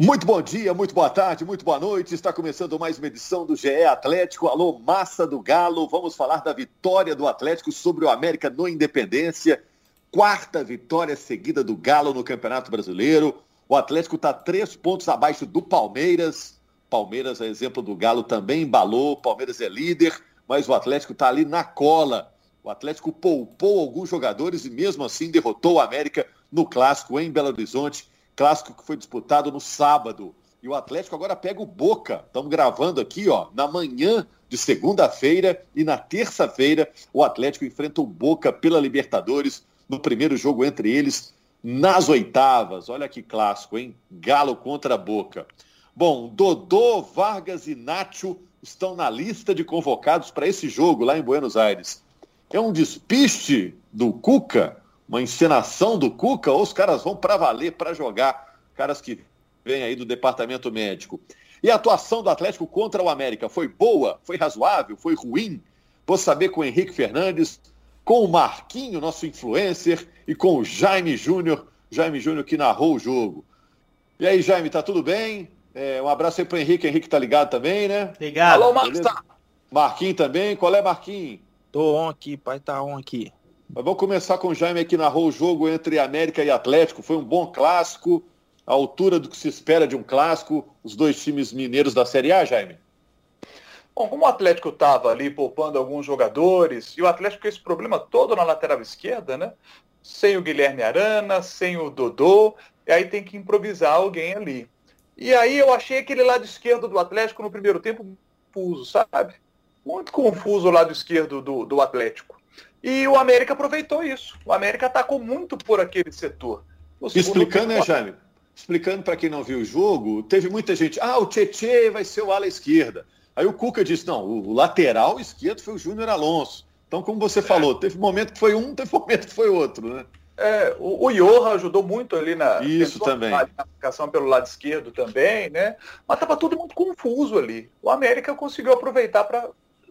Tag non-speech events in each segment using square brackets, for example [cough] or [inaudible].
Muito bom dia, muito boa tarde, muito boa noite. Está começando mais uma edição do GE Atlético. Alô, massa do Galo. Vamos falar da vitória do Atlético sobre o América no Independência. Quarta vitória seguida do Galo no Campeonato Brasileiro. O Atlético está três pontos abaixo do Palmeiras. Palmeiras, a exemplo do Galo, também embalou. Palmeiras é líder, mas o Atlético está ali na cola. O Atlético poupou alguns jogadores e mesmo assim derrotou o América no clássico em Belo Horizonte clássico que foi disputado no sábado. E o Atlético agora pega o Boca. Estamos gravando aqui, ó, na manhã de segunda-feira e na terça-feira o Atlético enfrenta o Boca pela Libertadores no primeiro jogo entre eles nas oitavas. Olha que clássico, hein? Galo contra Boca. Bom, Dodô, Vargas e Nacho estão na lista de convocados para esse jogo lá em Buenos Aires. É um despiste do Cuca uma encenação do Cuca ou os caras vão para valer, para jogar, caras que vêm aí do departamento médico. E a atuação do Atlético contra o América foi boa, foi razoável, foi ruim? Vou saber com o Henrique Fernandes, com o Marquinho, nosso influencer, e com o Jaime Júnior, Jaime Júnior que narrou o jogo. E aí, Jaime, tá tudo bem? É, um abraço aí pro Henrique, Henrique tá ligado também, né? Ligado. Alô, Marquinhos. Marquinhos também, qual é Marquinhos? Tô on aqui, pai tá on aqui. Mas vamos começar com o Jaime que narrou o jogo entre América e Atlético. Foi um bom clássico, à altura do que se espera de um clássico, os dois times mineiros da Série A, Jaime. Bom, como o Atlético estava ali poupando alguns jogadores, e o Atlético com esse problema todo na lateral esquerda, né? Sem o Guilherme Arana, sem o Dodô, e aí tem que improvisar alguém ali. E aí eu achei aquele lado esquerdo do Atlético no primeiro tempo confuso, sabe? Muito confuso o lado esquerdo do, do Atlético. E o América aproveitou isso. O América atacou muito por aquele setor. Explicando, né, Jaime? Explicando para quem não viu o jogo, teve muita gente, ah, o Tietê vai ser o ala esquerda. Aí o Cuca disse, não, o lateral esquerdo foi o Júnior Alonso. Então, como você é. falou, teve momento que foi um, teve momento que foi outro, né? É, o, o Johan ajudou muito ali na Isso também. Na aplicação pelo lado esquerdo também, né? Mas estava tudo muito confuso ali. O América conseguiu aproveitar para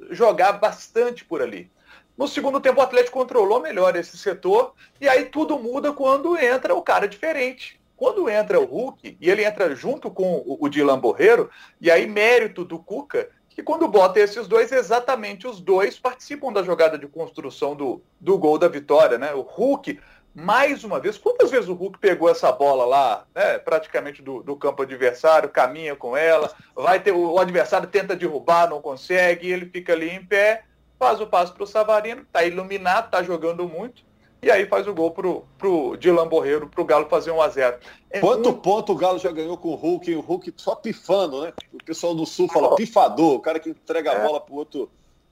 jogar bastante por ali. No segundo tempo, o Atlético controlou melhor esse setor e aí tudo muda quando entra o cara diferente. Quando entra o Hulk, e ele entra junto com o Dilan Borreiro, e aí mérito do Cuca, que quando bota esses dois, exatamente os dois participam da jogada de construção do, do gol da vitória. Né? O Hulk, mais uma vez, quantas vezes o Hulk pegou essa bola lá, né, praticamente do, do campo adversário, caminha com ela, vai ter o, o adversário tenta derrubar, não consegue, ele fica ali em pé, faz o passe para o Savarino, está iluminado, está jogando muito, e aí faz o gol pro, pro Dilan Borreiro, pro Galo fazer 1 a 0 é Quanto muito... ponto o Galo já ganhou com o Hulk, o Hulk só pifando, né? O pessoal do Sul fala pifador, o cara que entrega é. a bola pro outro.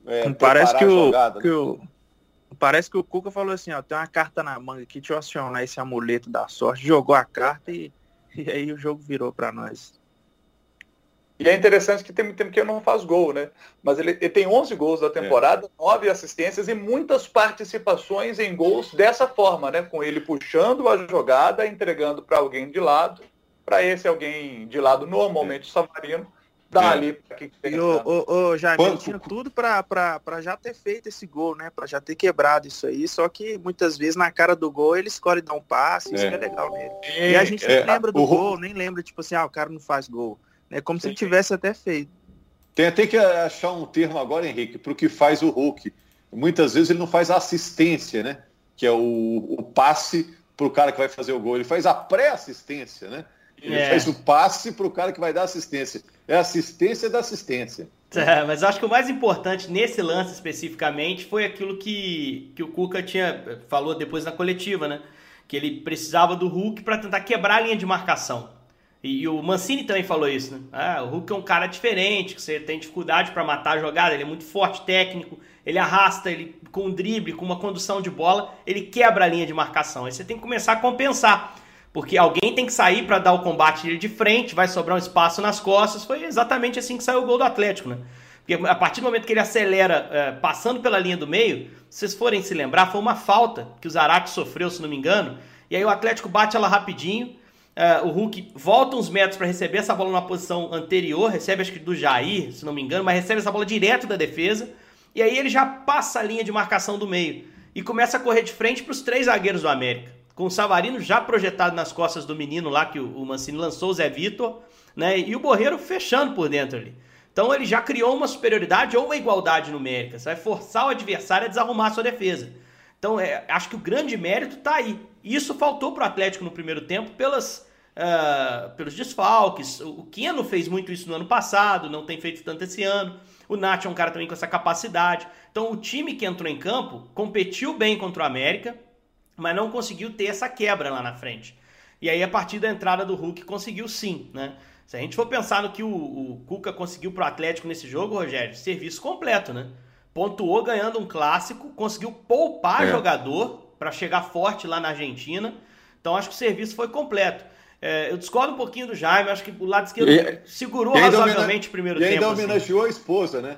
É, parece que, o, jogada, que né? o, Parece que o Cuca falou assim, ó, tem uma carta na manga aqui, deixa eu acionar esse amuleto da sorte, jogou a carta e, [laughs] e aí o jogo virou para nós. E é interessante que tem muito tempo que ele não faz gol, né? Mas ele, ele tem 11 gols da temporada, é. 9 assistências e muitas participações em gols dessa forma, né? Com ele puxando a jogada, entregando para alguém de lado, para esse alguém de lado, normalmente é. o Savarino, dá é. ali para quem tem. E o, o, o tinha tudo para já ter feito esse gol, né? Para já ter quebrado isso aí, só que muitas vezes na cara do gol ele escolhe dar um passe, isso é, é legal nele. E a gente nem é, lembra do gol, nem lembra, tipo assim, ah, o cara não faz gol. É como se ele tivesse até feito. Tem até que achar um termo agora, Henrique, para o que faz o Hulk. Muitas vezes ele não faz assistência, né? Que é o, o passe para o cara que vai fazer o gol. Ele faz a pré-assistência, né? Ele é. faz o passe para o cara que vai dar assistência. É assistência da assistência. [laughs] É, mas acho que o mais importante nesse lance especificamente foi aquilo que, que o Cuca tinha falou depois na coletiva, né? Que ele precisava do Hulk para tentar quebrar a linha de marcação. E, e, o Mancini também falou isso, né? Ah, o Hulk é um cara diferente, que você tem dificuldade para matar a jogada, ele é muito forte, técnico, ele arrasta, ele com um drible, com uma condução de bola, ele quebra a linha de marcação. Aí você tem que começar a compensar, porque alguém tem que sair para dar o combate de frente, vai sobrar um espaço nas costas. Foi exatamente assim que saiu o gol do Atlético, né? Porque a partir do momento que ele acelera, é, passando pela linha do meio, se vocês forem se lembrar, foi uma falta que o Zarate sofreu, se não me engano, e aí o Atlético bate ela rapidinho Uh, o Hulk volta uns metros para receber essa bola numa posição anterior, recebe acho que do Jair, se não me engano, mas recebe essa bola direto da defesa. E aí ele já passa a linha de marcação do meio e começa a correr de frente para os três zagueiros do América. com o Savarino já projetado nas costas do menino lá que o, Mancini lançou, o Zé Vitor, né? E o Borreiro fechando por dentro ali. Então ele já criou uma superioridade ou uma igualdade numérica. Você vai forçar o adversário a desarrumar a sua defesa. Então é, acho que o grande mérito está aí. E isso faltou para o Atlético no primeiro tempo pelas, uh, pelos desfalques. O Keno fez muito isso no ano passado, não tem feito tanto esse ano. O Nath é um cara também com essa capacidade. Então o time que entrou em campo competiu bem contra o América, mas não conseguiu ter essa quebra lá na frente. E aí a partir da entrada do Hulk conseguiu sim, né? Se a gente for pensar no que o, o Cuca conseguiu para o Atlético nesse jogo, Rogério, serviço completo, né? Pontuou ganhando um clássico, conseguiu poupar é. jogador para chegar forte lá na Argentina. Então acho que o serviço foi completo. É, eu discordo um pouquinho do Jaime, acho que o lado esquerdo e, segurou razoavelmente o primeiro tempo. E ainda assim. homenageou assim. a esposa, né?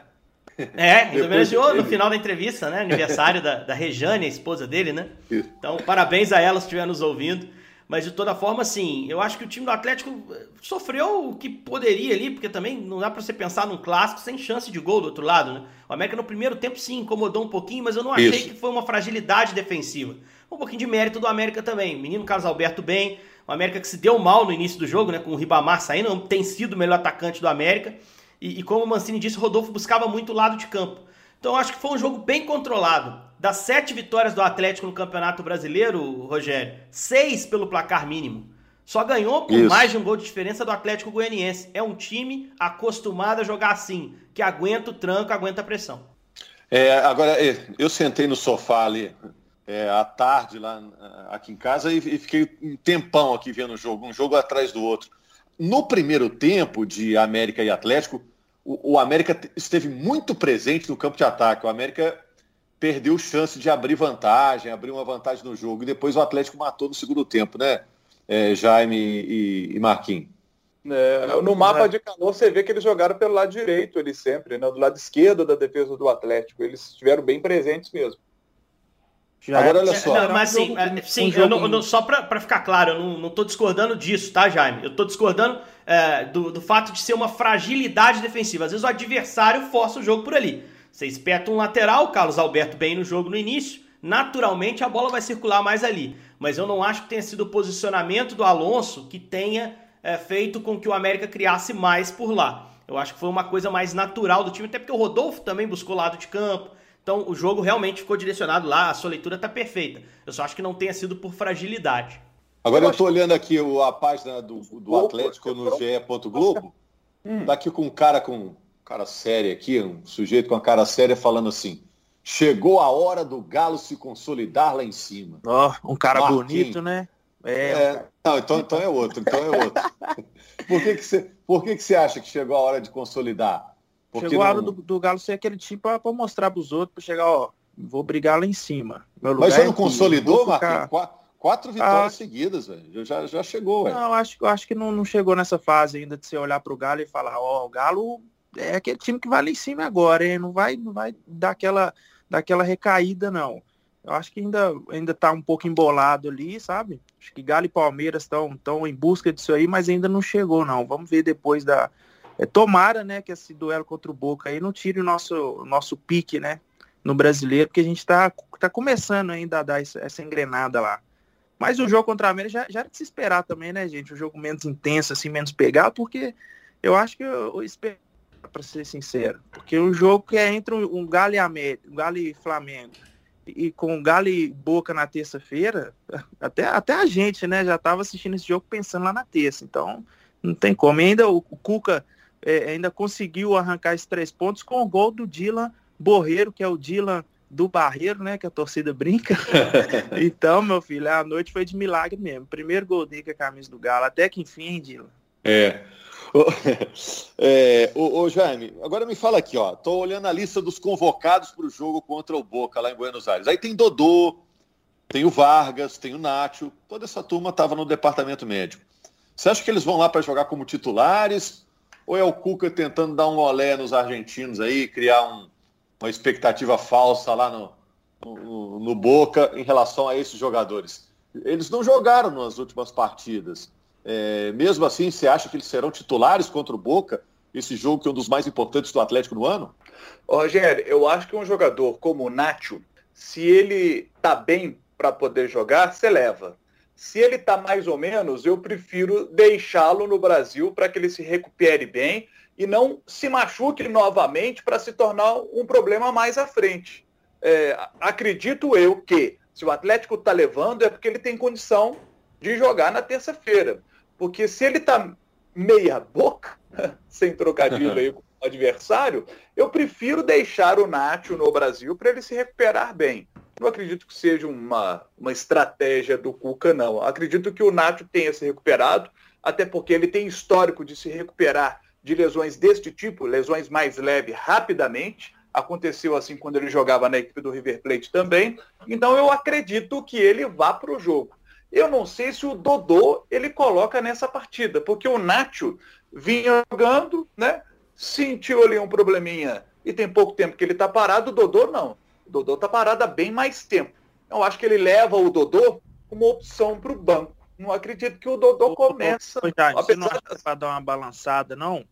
É, ainda homenageou no final da entrevista, né? Aniversário da, da Rejane, a esposa dele, né? Então, parabéns a ela se estiver nos ouvindo. Mas de toda forma, assim, eu acho que o time do Atlético eh, sofreu o que poderia ali, porque também não dá para você pensar num clássico sem chance de gol do outro lado, né? O América no primeiro tempo sim incomodou um pouquinho, mas eu não achei Isso. que foi uma fragilidade defensiva. Um pouquinho de mérito do América também. Menino Carlos Alberto bem, o América que se deu mal no início do jogo, né? Com o Ribamar saindo, tem sido o melhor atacante do América. E, e como o Mancini disse, o Rodolfo buscava muito o lado de campo. Então acho que foi um jogo bem controlado. Das sete vitórias do Atlético no Campeonato Brasileiro, Rogério, seis pelo placar mínimo. Só ganhou por Isso. mais de um gol de diferença do Atlético Goianiense. É um time acostumado a jogar assim, que aguenta o tranco, aguenta a pressão. É, agora, é, eu sentei no sofá ali é, à tarde lá aqui em casa e, e fiquei um tempão aqui vendo o jogo, um jogo atrás do outro. No primeiro tempo de América e Atlético, o, América esteve muito presente no campo de ataque. O América perdeu chance de abrir vantagem, abrir uma vantagem no jogo. E depois o Atlético matou no segundo tempo, né, é, Jaime e, e Marquinhos? É, no mapa de calor você vê que eles jogaram pelo lado direito, eles sempre, né? do lado esquerdo da defesa do Atlético. Eles estiveram bem presentes mesmo. Já Agora olha só. Não, mas assim, um, sim, um eu não, eu não, só para ficar claro, eu não estou discordando disso, tá, Jaime? Eu estou discordando é, do, do fato de ser uma fragilidade defensiva. Às vezes o adversário força o jogo por ali. Você espeta um lateral, Carlos Alberto bem no jogo no início, naturalmente a bola vai circular mais ali. Mas eu não acho que tenha sido o posicionamento do Alonso que tenha é, feito com que o América criasse mais por lá. Eu acho que foi uma coisa mais natural do time, até porque o Rodolfo também buscou lado de campo. Então o jogo realmente ficou direcionado lá, a sua leitura está perfeita. Eu só acho que não tenha sido por fragilidade. Agora eu estou olhando aqui a página do, do Atlético no GE. Globo. Hum. Tá aqui com um cara com cara sério aqui, um sujeito com a cara séria falando assim: chegou a hora do Galo se consolidar lá em cima. Ó, oh, um cara Marquinhos. bonito, né? É, é não, então, então é outro, então é outro. [laughs] por que, que, você, por que, que você acha que chegou a hora de consolidar? Porque chegou a hora do, do Galo ser aquele tipo para mostrar para os outros, para chegar, ó, vou brigar lá em cima. Mas você não consolidou, ficar... Marquinhos? Quatro vitórias ah, seguidas, velho. Já, já chegou, velho. Não, acho, acho que não, não chegou nessa fase ainda de você olhar para o Galo e falar, ó, oh, o Galo é aquele time que vai lá em cima agora, hein? Não vai, não vai dar aquela, dar aquela recaída, não. Eu acho que ainda, ainda tá um pouco embolado ali, sabe? Acho que Galo e Palmeiras estão tão em busca disso aí, mas ainda não chegou, não. Vamos ver depois da. É, tomara, né, que esse duelo contra o Boca aí não tire o nosso, nosso pique, né? No brasileiro, porque a gente tá, tá começando ainda a dar essa, essa engrenada lá. Mas o jogo contra a América já, já era de se esperar também, né, gente? Um jogo menos intenso, assim, menos pegado, porque eu acho que eu, eu espero para ser sincero. Porque o jogo que é entre um Galo e América, um Galo e Flamengo, e com Galo e Boca na terça-feira, [laughs] até, até a gente, né, já estava assistindo esse jogo pensando lá na terça. Então, não tem como. E ainda o, o Cuca é, ainda conseguiu arrancar esses três pontos com o gol do Dylan Borreiro, que é o Dylan do Barreiro, né, que a torcida brinca. [laughs] então, meu filho, a noite foi de milagre mesmo. Primeiro gol dele com a camisa do Galo, até que enfim, hein, Dylan. É, [laughs] é, ô, ô, Jaime, agora me fala aqui, ó. Tô olhando a lista dos convocados para o jogo contra o Boca lá em Buenos Aires. Aí tem Dodô, tem o Vargas, tem o Nacho. Toda essa turma estava no departamento médico. Você acha que eles vão lá para jogar como titulares? Ou é o Cuca tentando dar um olé nos argentinos aí, criar um, uma expectativa falsa lá no, no, no Boca em relação a esses jogadores? Eles não jogaram nas últimas partidas. É, mesmo assim, você acha que eles serão titulares contra o Boca? Esse jogo que é um dos mais importantes do Atlético no ano? Rogério, eu acho que um jogador como o Nacho, se ele tá bem para poder jogar, você leva. Se ele está mais ou menos, eu prefiro deixá-lo no Brasil para que ele se recupere bem e não se machuque novamente para se tornar um problema mais à frente. É, acredito eu que se o Atlético está levando é porque ele tem condição de jogar na terça-feira. Porque se ele está meia boca, [laughs] sem trocadilho aí com o adversário, eu prefiro deixar o Nacho no Brasil para ele se recuperar bem. Não acredito que seja uma, uma estratégia do Cuca, não. Acredito que o Nacho tenha se recuperado, até porque ele tem histórico de se recuperar de lesões deste tipo, lesões mais leves, rapidamente. Aconteceu assim quando ele jogava na equipe do River Plate também. Então eu acredito que ele vá para o jogo. Eu não sei se o Dodô ele coloca nessa partida, porque o Nacho vinha jogando, né? Sentiu ali um probleminha e tem pouco tempo que ele está parado, o Dodô não. O Dodô está parado há bem mais tempo. Eu acho que ele leva o Dodô como opção para o banco. Não acredito que o Dodô começa. Ô, Jaime, você não acha que é para dar uma balançada, não?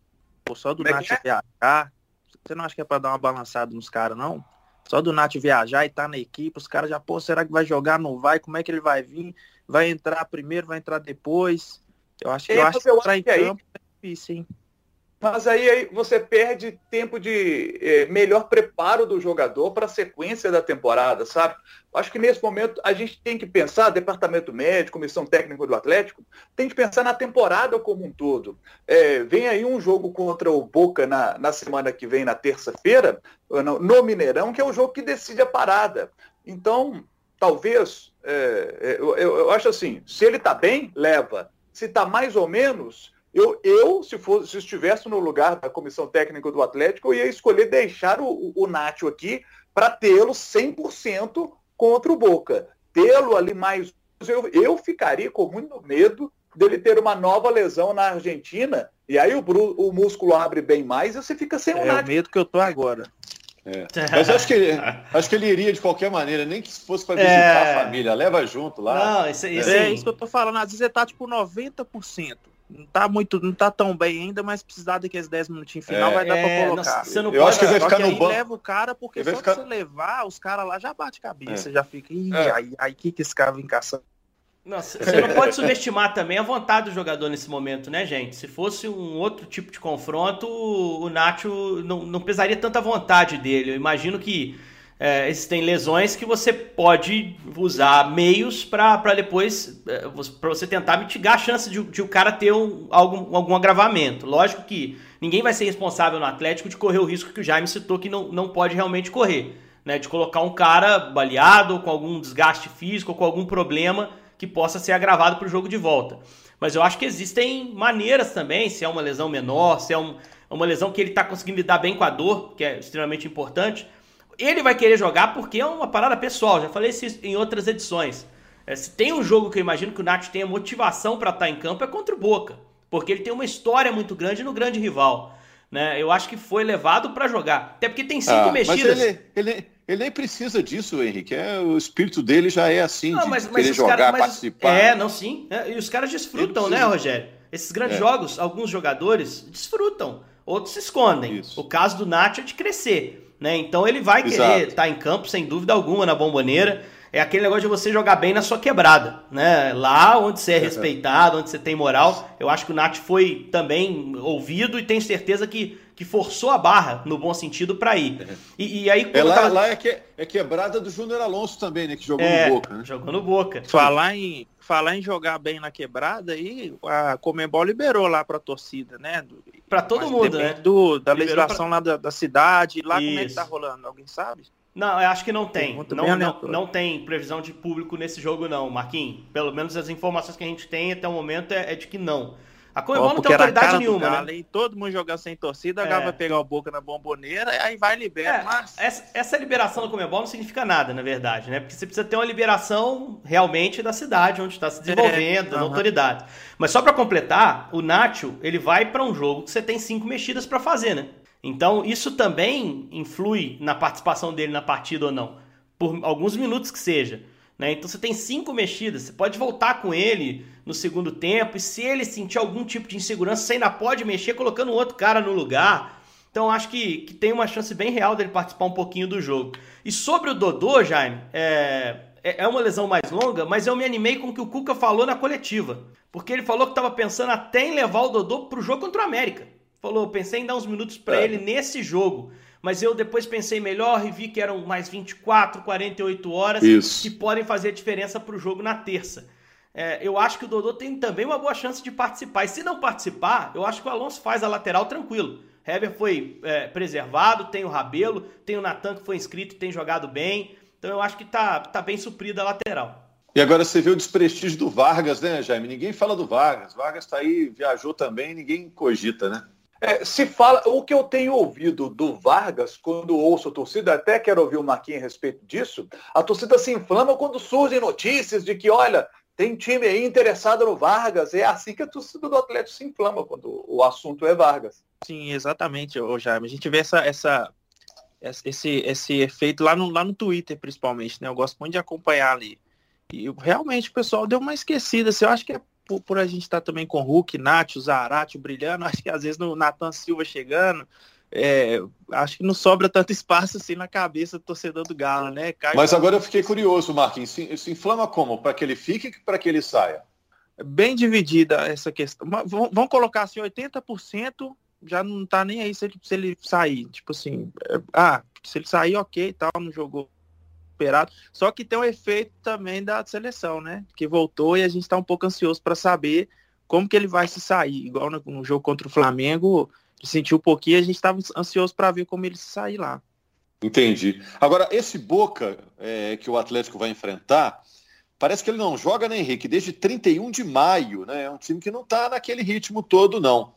Pô, só do é Nath é? viajar. Você não acha que é para dar uma balançada nos caras, não? Só do Nath viajar e tá na equipe, os caras já, pô, será que vai jogar? Não vai? Como é que ele vai vir? Vai entrar primeiro, vai entrar depois? Eu acho, é, eu acho que entrar em campo é difícil, hein? Mas aí, aí você perde tempo de é, melhor preparo do jogador para a sequência da temporada, sabe? Acho que nesse momento a gente tem que pensar, departamento médico, comissão técnica do Atlético, tem que pensar na temporada como um todo. É, vem aí um jogo contra o Boca na, na semana que vem, na terça-feira, no, no, Mineirão, que é o jogo que decide a parada. Então, talvez, é, é eu, eu, acho assim, se ele está bem, leva. Se está mais ou menos, eu, eu se, fosse, se estivesse no lugar da comissão técnica do Atlético, eu ia escolher deixar o, o Nacho aqui para tê-lo 100% contra o Boca. Tê-lo ali mais. Eu, eu ficaria com muito medo dele ter uma nova lesão na Argentina, e aí o, o músculo abre bem mais e você fica sem o é. É o medo que eu tô agora. É. Mas acho que, ele, [laughs] acho que ele iria de qualquer maneira, nem que fosse para visitar é... a família, leva junto lá. Não, isso, isso é, é isso que eu tô falando. Às vezes ele tá tipo 90% não tá muito, não tá tão bem ainda, mas precisar daqueles 10 minutinhos final é, vai dar é, pra colocar. Não, você não eu pode, acho que vai ficar no banco. leva o cara, porque só ficar... você levar, os caras lá já bate cabeça, é. já fica, ih, é. aí, aí que que esse cara vem caçando. Nossa, você não pode subestimar também a vontade do jogador nesse momento, né, gente? Se fosse um outro tipo de confronto, o Nacho não, não pesaria tanta vontade dele. Eu imagino que é, existem lesões que você pode usar meios para depois é, para você tentar mitigar a chance de, de o cara ter um, algum, algum agravamento. Lógico que ninguém vai ser responsável no Atlético de correr o risco que o Jaime citou que não, não pode realmente correr, né? De colocar um cara baleado ou com algum desgaste físico ou com algum problema que possa ser agravado para o jogo de volta. Mas eu acho que existem maneiras também, se é uma lesão menor, se é um, uma lesão que ele está conseguindo lidar bem com a dor, que é extremamente importante ele vai querer jogar porque é uma parada pessoal. Já falei isso em outras edições. É, se tem um jogo que eu imagino que o Nath tenha motivação para estar tá em campo é contra o Boca, porque ele tem uma história muito grande no grande rival. Né? Eu acho que foi levado para jogar. Até porque tem cinco ah, mexidas. Mas ele, ele, ele, nem precisa disso, Henrique. É, o espírito dele já é assim, não, de mas, querer jogar, cara, mas, participar. É, não, sim. É, e os caras desfrutam, né, Rogério? Esses grandes é. jogos, alguns jogadores desfrutam, outros se escondem. Isso. O caso do Nath é de crescer né? Então ele vai Exato. querer estar tá em campo, sem dúvida alguma, na bomboneira. É aquele negócio de você jogar bem na sua quebrada, né? Lá onde você é [laughs] respeitado, onde você tem moral. Eu acho que o Nath foi também ouvido e tenho certeza que, que forçou a barra, no bom sentido, para ir. E, e, aí, é lá, tava... lá é, que, é quebrada do Júnior Alonso também, né? Que jogou é, no Boca, né? Jogou no Boca. Falar em, falar em jogar bem na quebrada, aí a Comembol liberou lá para a torcida, né? Para todo mundo, né? Do, da liberou legislação pra... lá da, da, cidade, lá Isso. como é que tá rolando? Alguém sabe? Não, eu acho que não tem. Não, não, não, tem previsão de público nesse jogo, não, Marquinhos. Pelo menos as informações que a gente tem até o momento é, é de que não. A Comebol não tem autoridade nenhuma, Galo, né? todo mundo jogando sem torcida, a é. vai pegar o Boca na bomboneira, e aí vai liberar. É, mas... essa, essa, liberação da Comebol não significa nada, na verdade, né? Porque você precisa ter uma liberação realmente da cidade, onde está se desenvolvendo, é, da autoridade. Mas só para completar, o Nacho, ele vai para um jogo que você tem cinco mexidas para fazer, né? Então, isso também influi na participação dele na partida ou não. Por alguns minutos que seja. Né? Então você tem cinco mexidas, você pode voltar com ele no segundo tempo, e se ele sentir algum tipo de insegurança, você ainda pode mexer colocando outro cara no lugar. Então acho que, que tem uma chance bem real dele participar um pouquinho do jogo. E sobre o Dodô, Jaime, é, é, é uma lesão mais longa, mas eu me animei com o que o Cuca falou na coletiva. Porque ele falou que estava pensando até em levar o Dodô para o jogo contra o América. Falou, pensei em dar uns minutos para é. ele nesse jogo. Mas eu depois pensei melhor e vi que eram mais 24, 48 horas Isso. que podem fazer a diferença para o jogo na terça. É, eu acho que o Dodô tem também uma boa chance de participar. E se não participar, eu acho que o Alonso faz a lateral tranquilo. Hever foi é, preservado, tem o Rabelo, tem o Natan que foi inscrito e tem jogado bem. Então eu acho que tá, tá bem suprida a lateral. E agora você vê o desprestígio do Vargas, né, Jaime? Ninguém fala do Vargas. Vargas está aí, viajou também, ninguém cogita, né? É, se fala, o que eu tenho ouvido do Vargas, quando ouço a torcida, até quero ouvir o Marquinhos a respeito disso, a torcida se inflama quando surgem notícias de que, olha, tem time aí interessado no Vargas. É assim que a torcida do Atlético se inflama quando o assunto é Vargas. Sim, exatamente, Jaime. A gente vê essa, essa, esse, esse efeito lá no, lá no Twitter, principalmente, né? Eu gosto muito de acompanhar ali. E realmente o pessoal deu uma esquecida. Assim, eu acho que é por, por a gente estar tá também com o Hulk, Nath, o Zarate, Brilhando, [laughs] acho que às vezes no Natan Silva chegando, é, acho que não sobra tanto espaço assim na cabeça do torcedor do Galo, né? Cai Mas agora eu fiquei curioso, Marquinhos. Se, se inflama como? Para que ele fique ou para que ele saia? Bem dividida essa questão. Vamos colocar assim, 80% já não tá nem aí se ele, se ele sair. Tipo assim, é, ah, se ele sair, ok, tal, não jogou esperado. Só que tem um efeito também da seleção, né? Que voltou e a gente está um pouco ansioso para saber como que ele vai se sair. Igual no, no jogo contra o Flamengo, sentiu um pouquinho, a gente estava ansioso para ver como ele sair lá. Entendi. Agora, esse Boca é, que o Atlético vai enfrentar, parece que ele não joga, né, Henrique? Desde 31 de maio, né? É um time que não está naquele ritmo todo, não.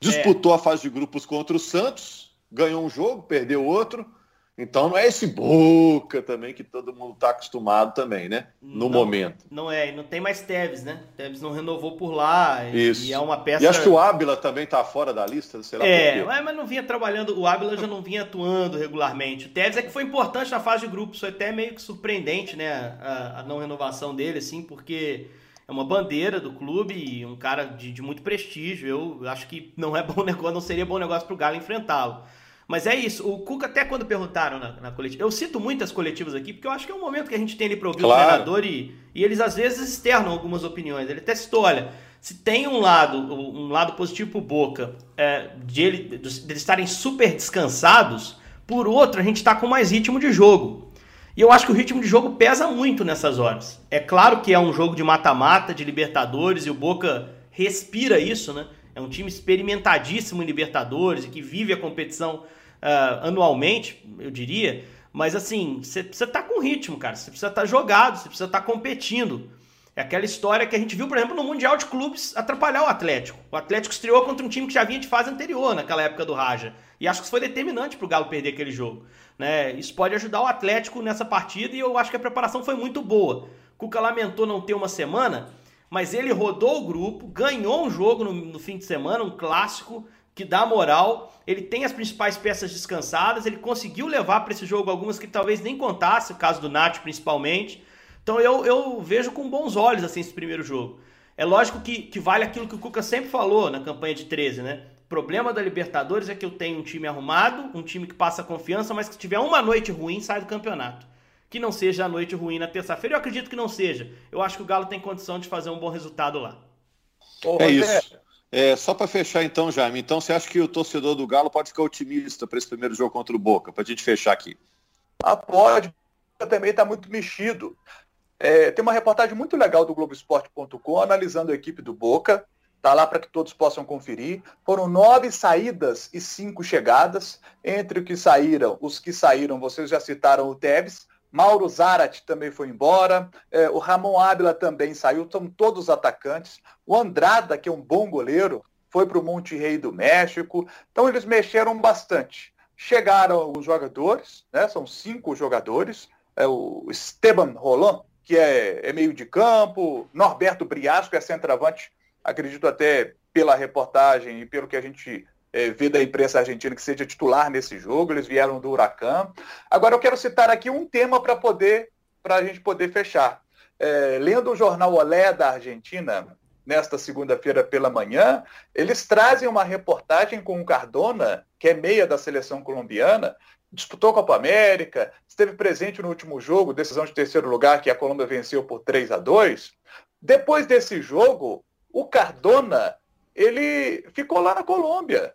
Disputou é. a fase de grupos contra o Santos, ganhou um jogo, perdeu outro. Então não é esse Boca também que todo mundo está acostumado também, né? No não, momento. Não é, não tem mais Tevez, né? Tevez não renovou por lá. Isso. E é uma peça. E acho que o Ábila também está fora da lista, sei lá É, mas não vinha trabalhando, o Ábila já não vinha atuando regularmente. O Tevez é que foi importante na fase de grupos, foi até meio que surpreendente, né? A, a não renovação dele, assim, porque é uma bandeira do clube e um cara de, de muito prestígio. Eu acho que não é bom [laughs] negócio, não seria bom negócio para o Galo enfrentá-lo. Mas é isso. O Cuca, até quando perguntaram na, na, coletiva, eu cito muitas coletivas aqui, porque eu acho que é um momento que a gente tem ali para ouvir claro. o treinador e, e eles às vezes externam algumas opiniões. Ele até citou: olha, se tem um lado, um lado positivo pro Boca, é, de, ele, de eles estarem super descansados, por outro, a gente está com mais ritmo de jogo. E eu acho que o ritmo de jogo pesa muito nessas horas. É claro que é um jogo de mata-mata, de Libertadores, e o Boca respira isso, né? É um time experimentadíssimo em Libertadores e que vive a competição uh, anualmente, eu diria. Mas assim, você precisa estar tá com ritmo, cara. Você precisa estar tá jogado, você precisa estar tá competindo. É aquela história que a gente viu, por exemplo, no Mundial de Clubes atrapalhar o Atlético. O Atlético estreou contra um time que já vinha de fase anterior, naquela época do Raja. E acho que isso foi determinante para o Galo perder aquele jogo. Né? Isso pode ajudar o Atlético nessa partida e eu acho que a preparação foi muito boa. Cuca lamentou não ter uma semana, mas ele rodou o grupo, ganhou um jogo no, no fim de semana, um clássico, que dá moral. Ele tem as principais peças descansadas, ele conseguiu levar para esse jogo algumas que talvez nem contasse, o caso do Nath principalmente. Então eu, eu vejo com bons olhos assim esse primeiro jogo. É lógico que, que vale aquilo que o Cuca sempre falou na campanha de 13, né? O problema da Libertadores é que eu tenho um time arrumado, um time que passa confiança, mas que tiver uma noite ruim, sai do campeonato. Que não seja a noite ruim na terça-feira, eu acredito que não seja. Eu acho que o Galo tem condição de fazer um bom resultado lá. é isso. É, só para fechar então, Jaime, então você acha que o torcedor do Galo pode ficar otimista para esse primeiro jogo contra o Boca, para a gente fechar aqui? Ah, pode. Também está muito mexido. É, tem uma reportagem muito legal do Globoesporte.com analisando a equipe do Boca. Está lá para que todos possam conferir. Foram nove saídas e cinco chegadas. Entre os que saíram, os que saíram, vocês já citaram o Tevez. Mauro Zarat também foi embora, é, o Ramon Ábila também saiu, são todos atacantes. O Andrada, que é um bom goleiro, foi para o Monte Rei do México. Então eles mexeram bastante. Chegaram os jogadores, né, são cinco jogadores, é o Esteban Roland, que é, é meio de campo, Norberto Briasco, é centroavante, acredito até pela reportagem e pelo que a gente é, ver da imprensa argentina que seja titular nesse jogo, eles vieram do Huracan. Agora eu quero citar aqui um tema para poder para a gente poder fechar. É, lendo o jornal Olé da Argentina, nesta segunda-feira pela manhã, eles trazem uma reportagem com o Cardona, que é meia da seleção colombiana, disputou a Copa América, esteve presente no último jogo, decisão de terceiro lugar, que a Colômbia venceu por 3 a 2 Depois desse jogo, o Cardona, ele ficou lá na Colômbia.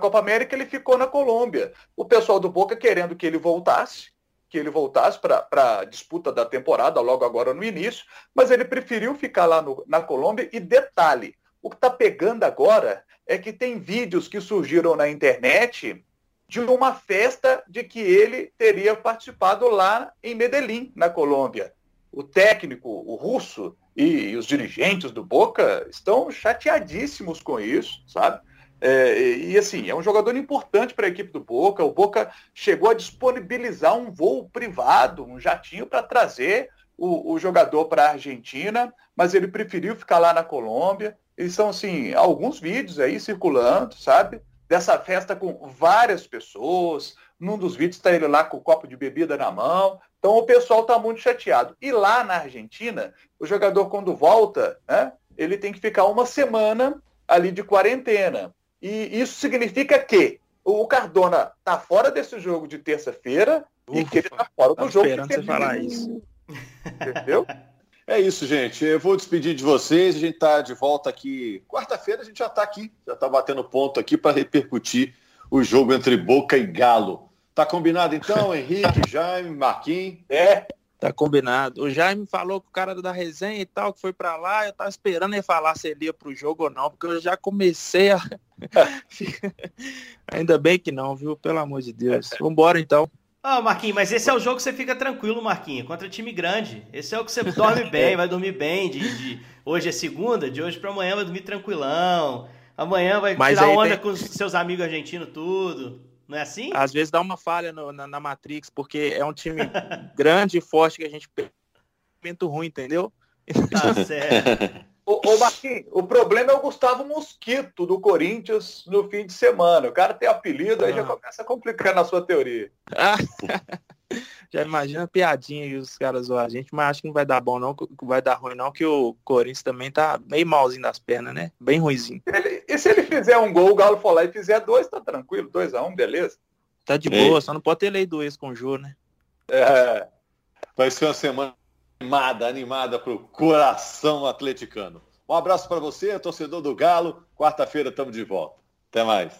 Copa América ele ficou na Colômbia. O pessoal do Boca querendo que ele voltasse, que ele voltasse para a disputa da temporada, logo agora no início, mas ele preferiu ficar lá no, na Colômbia. E detalhe, o que está pegando agora é que tem vídeos que surgiram na internet de uma festa de que ele teria participado lá em Medellín, na Colômbia. O técnico, o russo e, os dirigentes do Boca estão chateadíssimos com isso, sabe? É, e assim, é um jogador importante para a equipe do Boca. O Boca chegou a disponibilizar um voo privado, um jatinho, para trazer o, o jogador para a Argentina, mas ele preferiu ficar lá na Colômbia. E são, assim, alguns vídeos aí circulando, sabe? dessa festa com várias pessoas. Num dos vídeos está ele lá com o copo de bebida na mão. Então o pessoal está muito chateado. E lá na Argentina, o jogador quando volta, né, ele tem que ficar uma semana ali de quarentena. E isso significa que o Cardona está fora desse jogo de terça-feira e que ele está fora do jogo. Esperando você falar isso. Entendeu? É isso, gente. Eu vou despedir de vocês. A gente está de volta aqui. Quarta-feira a gente já está aqui, já está batendo ponto aqui para repercutir o jogo entre Boca e Galo. Tá combinado então, Henrique, Jaime, Marquinhos? É. Tá combinado. O Jaime falou que o cara da resenha e tal, que foi para lá, eu tava esperando ele falar se ele ia pro jogo ou não, porque eu já comecei a. [laughs] Ainda bem que não, viu? Pelo amor de Deus. Vambora então. Ah, Marquinhos, mas esse é o jogo que você fica tranquilo, Marquinhos, contra time grande. Esse é o que você dorme [laughs] bem, vai dormir bem. De, de... Hoje é segunda, de hoje para amanhã vai dormir tranquilão. Amanhã vai mas tirar onda tem... com os seus amigos argentinos, tudo. Não é assim? Às vezes dá uma falha no, na, na, Matrix, porque é um time [laughs] grande e forte que a gente muito ruim, entendeu? Tá [laughs] certo. Ô, ô Marquinhos, o problema é o Gustavo Mosquito do Corinthians no fim de semana. O cara tem apelido, ah. aí já ah. começa a complicar na sua teoria. [laughs] já imagina a piadinha que os caras zoam a gente, mas acho que não vai dar bom não, vai dar ruim não, que o Corinthians também tá meio malzinho das pernas, né? Bem ruizinho. Ele, e se ele fizer um gol, o Galo for lá e fizer dois, tá tranquilo, dois a um, beleza? Tá de boa, só não pode ter lei do ex com o Jô, né? É. Vai ser uma semana animada, animada para o coração atleticano. Um abraço para você, torcedor do Galo. Quarta-feira estamos de volta. Até mais.